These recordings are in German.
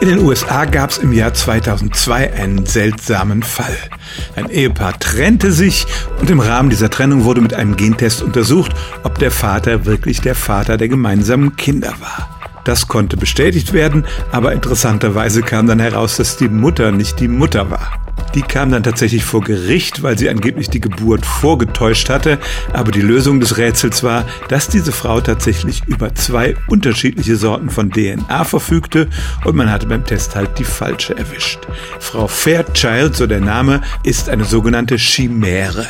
In den USA gab es im Jahr 2002 einen seltsamen Fall. Ein Ehepaar trennte sich und im Rahmen dieser Trennung wurde mit einem Gentest untersucht, ob der Vater wirklich der Vater der gemeinsamen Kinder war. Das konnte bestätigt werden, aber interessanterweise kam dann heraus, dass die Mutter nicht die Mutter war. Die kam dann tatsächlich vor Gericht, weil sie angeblich die Geburt vorgetäuscht hatte. Aber die Lösung des Rätsels war, dass diese Frau tatsächlich über zwei unterschiedliche Sorten von DNA verfügte und man hatte beim Test halt die falsche erwischt. Frau Fairchild, so der Name, ist eine sogenannte Chimäre.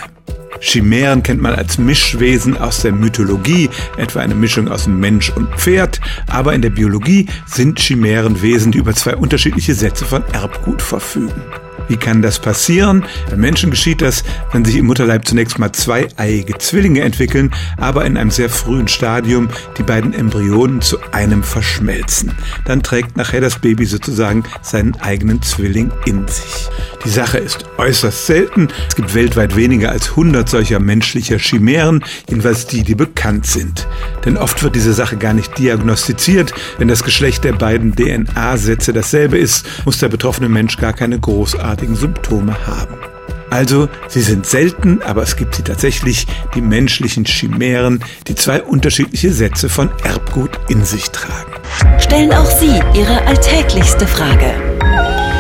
Chimären kennt man als Mischwesen aus der Mythologie, etwa eine Mischung aus Mensch und Pferd, aber in der Biologie sind Chimären Wesen, die über zwei unterschiedliche Sätze von Erbgut verfügen. Wie kann das passieren? Beim Menschen geschieht das, wenn sich im Mutterleib zunächst mal zwei eiige Zwillinge entwickeln, aber in einem sehr frühen Stadium die beiden Embryonen zu einem verschmelzen. Dann trägt nachher das Baby sozusagen seinen eigenen Zwilling in sich. Die Sache ist äußerst selten. Es gibt weltweit weniger als 100 solcher menschlicher Chimären, jedenfalls die, die bekannt sind. Denn oft wird diese Sache gar nicht diagnostiziert. Wenn das Geschlecht der beiden DNA-Sätze dasselbe ist, muss der betroffene Mensch gar keine großartigen Symptome haben. Also, sie sind selten, aber es gibt sie tatsächlich, die menschlichen Chimären, die zwei unterschiedliche Sätze von Erbgut in sich tragen. Stellen auch Sie Ihre alltäglichste Frage